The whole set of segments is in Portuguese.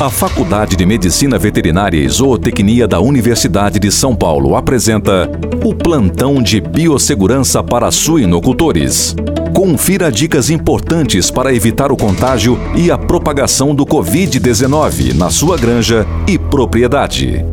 A Faculdade de Medicina Veterinária e Zootecnia da Universidade de São Paulo apresenta o Plantão de Biossegurança para Suinocultores. Confira dicas importantes para evitar o contágio e a propagação do Covid-19 na sua granja e propriedade.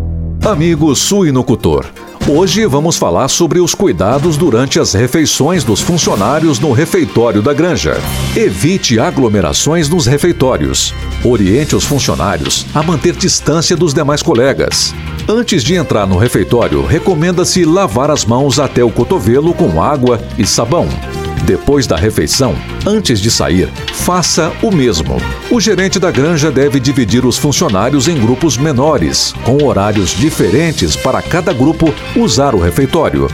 Amigo suinocultor, Hoje vamos falar sobre os cuidados durante as refeições dos funcionários no refeitório da granja. Evite aglomerações nos refeitórios. Oriente os funcionários a manter distância dos demais colegas. Antes de entrar no refeitório, recomenda-se lavar as mãos até o cotovelo com água e sabão. Depois da refeição, antes de sair, faça o mesmo. O gerente da granja deve dividir os funcionários em grupos menores, com horários diferentes para cada grupo usar o refeitório.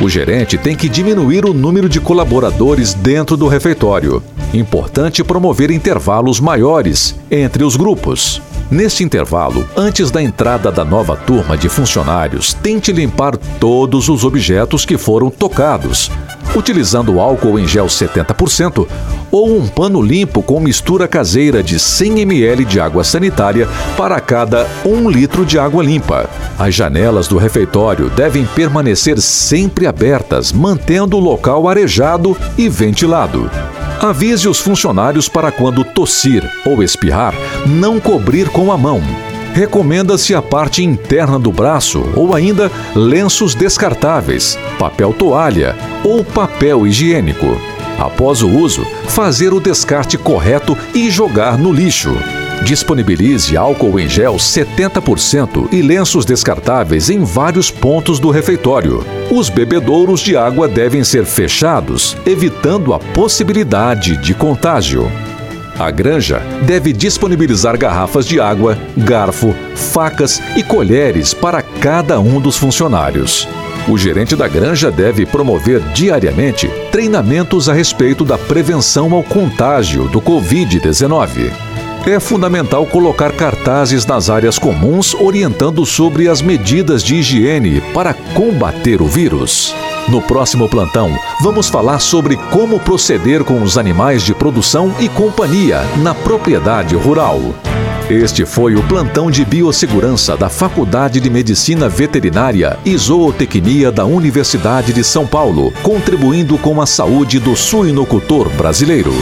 O gerente tem que diminuir o número de colaboradores dentro do refeitório. Importante promover intervalos maiores entre os grupos. Neste intervalo, antes da entrada da nova turma de funcionários, tente limpar todos os objetos que foram tocados, utilizando álcool em gel 70% ou um pano limpo com mistura caseira de 100 ml de água sanitária para cada 1 litro de água limpa. As janelas do refeitório devem permanecer sempre abertas, mantendo o local arejado e ventilado. Avise os funcionários para quando tossir ou espirrar, não cobrir com a mão recomenda-se a parte interna do braço ou ainda lenços descartáveis, papel toalha ou papel higiênico. Após o uso, fazer o descarte correto e jogar no lixo. Disponibilize álcool em gel 70% e lenços descartáveis em vários pontos do refeitório. Os bebedouros de água devem ser fechados, evitando a possibilidade de contágio. A granja deve disponibilizar garrafas de água, garfo, facas e colheres para cada um dos funcionários. O gerente da granja deve promover diariamente treinamentos a respeito da prevenção ao contágio do Covid-19. É fundamental colocar cartazes nas áreas comuns orientando sobre as medidas de higiene para combater o vírus. No próximo plantão, vamos falar sobre como proceder com os animais de produção e companhia na propriedade rural. Este foi o plantão de biossegurança da Faculdade de Medicina Veterinária e Zootecnia da Universidade de São Paulo, contribuindo com a saúde do suinocultor brasileiro.